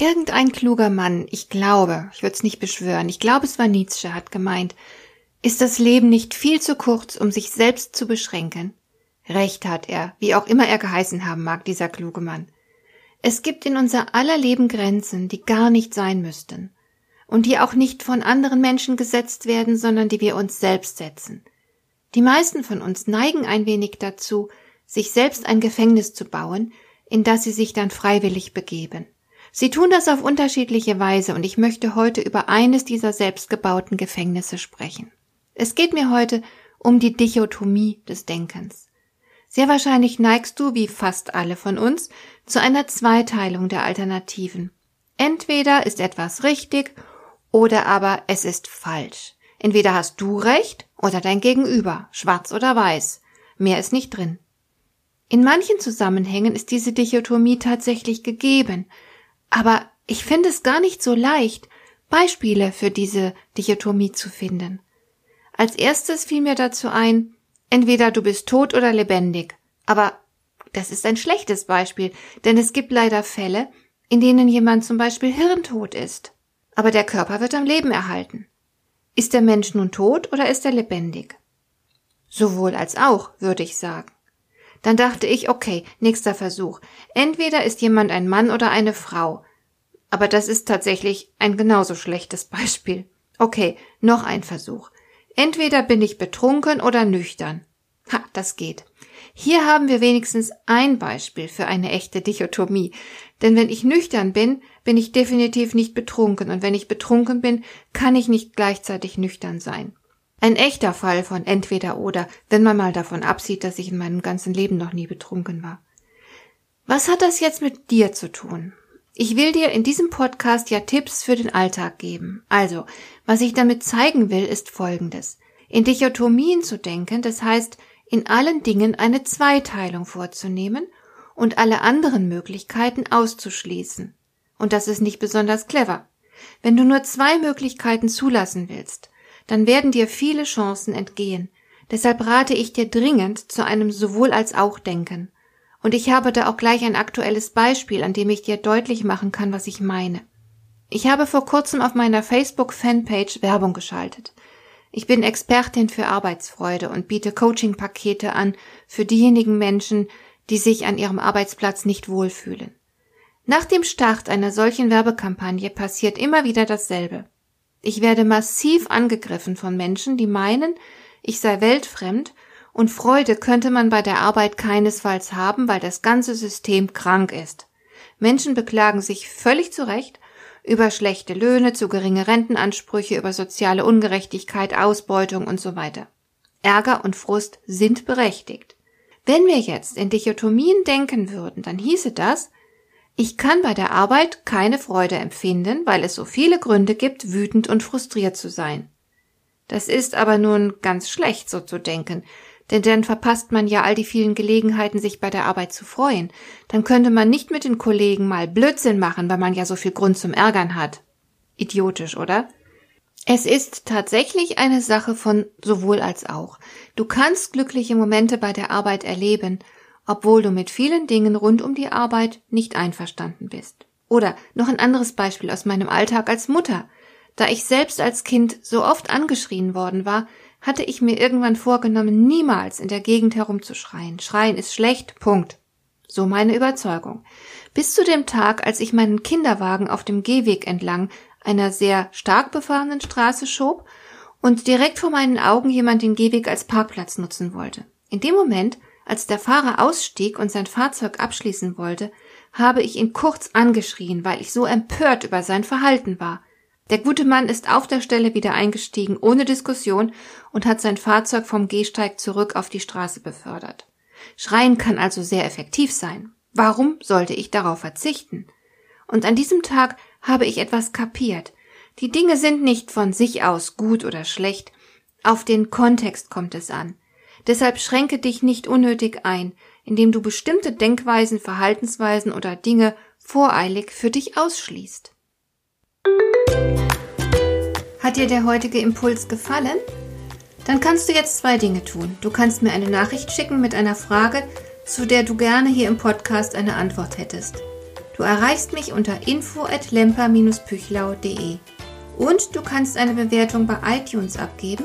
Irgendein kluger Mann, ich glaube, ich würde es nicht beschwören, ich glaube, es war Nietzsche, hat gemeint, ist das Leben nicht viel zu kurz, um sich selbst zu beschränken? Recht hat er, wie auch immer er geheißen haben mag, dieser kluge Mann. Es gibt in unser aller Leben Grenzen, die gar nicht sein müssten und die auch nicht von anderen Menschen gesetzt werden, sondern die wir uns selbst setzen. Die meisten von uns neigen ein wenig dazu, sich selbst ein Gefängnis zu bauen, in das sie sich dann freiwillig begeben. Sie tun das auf unterschiedliche Weise und ich möchte heute über eines dieser selbstgebauten Gefängnisse sprechen. Es geht mir heute um die Dichotomie des Denkens. Sehr wahrscheinlich neigst du, wie fast alle von uns, zu einer Zweiteilung der Alternativen. Entweder ist etwas richtig oder aber es ist falsch. Entweder hast du recht oder dein Gegenüber, schwarz oder weiß. Mehr ist nicht drin. In manchen Zusammenhängen ist diese Dichotomie tatsächlich gegeben, aber ich finde es gar nicht so leicht, Beispiele für diese Dichotomie zu finden. Als erstes fiel mir dazu ein, entweder du bist tot oder lebendig. Aber das ist ein schlechtes Beispiel, denn es gibt leider Fälle, in denen jemand zum Beispiel hirntot ist. Aber der Körper wird am Leben erhalten. Ist der Mensch nun tot oder ist er lebendig? Sowohl als auch, würde ich sagen. Dann dachte ich, okay, nächster Versuch. Entweder ist jemand ein Mann oder eine Frau. Aber das ist tatsächlich ein genauso schlechtes Beispiel. Okay, noch ein Versuch. Entweder bin ich betrunken oder nüchtern. Ha, das geht. Hier haben wir wenigstens ein Beispiel für eine echte Dichotomie. Denn wenn ich nüchtern bin, bin ich definitiv nicht betrunken, und wenn ich betrunken bin, kann ich nicht gleichzeitig nüchtern sein. Ein echter Fall von entweder oder, wenn man mal davon absieht, dass ich in meinem ganzen Leben noch nie betrunken war. Was hat das jetzt mit dir zu tun? Ich will dir in diesem Podcast ja Tipps für den Alltag geben. Also, was ich damit zeigen will, ist Folgendes. In Dichotomien zu denken, das heißt, in allen Dingen eine Zweiteilung vorzunehmen und alle anderen Möglichkeiten auszuschließen. Und das ist nicht besonders clever. Wenn du nur zwei Möglichkeiten zulassen willst, dann werden dir viele Chancen entgehen. Deshalb rate ich dir dringend zu einem sowohl als auch Denken. Und ich habe da auch gleich ein aktuelles Beispiel, an dem ich dir deutlich machen kann, was ich meine. Ich habe vor kurzem auf meiner Facebook-Fanpage Werbung geschaltet. Ich bin Expertin für Arbeitsfreude und biete Coaching-Pakete an für diejenigen Menschen, die sich an ihrem Arbeitsplatz nicht wohlfühlen. Nach dem Start einer solchen Werbekampagne passiert immer wieder dasselbe. Ich werde massiv angegriffen von Menschen, die meinen, ich sei weltfremd und Freude könnte man bei der Arbeit keinesfalls haben, weil das ganze System krank ist. Menschen beklagen sich völlig zu Recht über schlechte Löhne, zu geringe Rentenansprüche, über soziale Ungerechtigkeit, Ausbeutung und so weiter. Ärger und Frust sind berechtigt. Wenn wir jetzt in Dichotomien denken würden, dann hieße das, ich kann bei der Arbeit keine Freude empfinden, weil es so viele Gründe gibt, wütend und frustriert zu sein. Das ist aber nun ganz schlecht, so zu denken, denn dann verpasst man ja all die vielen Gelegenheiten, sich bei der Arbeit zu freuen. Dann könnte man nicht mit den Kollegen mal Blödsinn machen, weil man ja so viel Grund zum Ärgern hat. Idiotisch, oder? Es ist tatsächlich eine Sache von sowohl als auch. Du kannst glückliche Momente bei der Arbeit erleben, obwohl du mit vielen Dingen rund um die Arbeit nicht einverstanden bist. Oder noch ein anderes Beispiel aus meinem Alltag als Mutter. Da ich selbst als Kind so oft angeschrien worden war, hatte ich mir irgendwann vorgenommen, niemals in der Gegend herumzuschreien. Schreien ist schlecht, Punkt. So meine Überzeugung. Bis zu dem Tag, als ich meinen Kinderwagen auf dem Gehweg entlang einer sehr stark befahrenen Straße schob und direkt vor meinen Augen jemand den Gehweg als Parkplatz nutzen wollte. In dem Moment als der Fahrer ausstieg und sein Fahrzeug abschließen wollte, habe ich ihn kurz angeschrien, weil ich so empört über sein Verhalten war. Der gute Mann ist auf der Stelle wieder eingestiegen, ohne Diskussion, und hat sein Fahrzeug vom Gehsteig zurück auf die Straße befördert. Schreien kann also sehr effektiv sein. Warum sollte ich darauf verzichten? Und an diesem Tag habe ich etwas kapiert. Die Dinge sind nicht von sich aus gut oder schlecht, auf den Kontext kommt es an. Deshalb schränke dich nicht unnötig ein, indem du bestimmte Denkweisen, Verhaltensweisen oder Dinge voreilig für dich ausschließt. Hat dir der heutige Impuls gefallen? Dann kannst du jetzt zwei Dinge tun. Du kannst mir eine Nachricht schicken mit einer Frage, zu der du gerne hier im Podcast eine Antwort hättest. Du erreichst mich unter info at lemper-püchlau.de und du kannst eine Bewertung bei iTunes abgeben,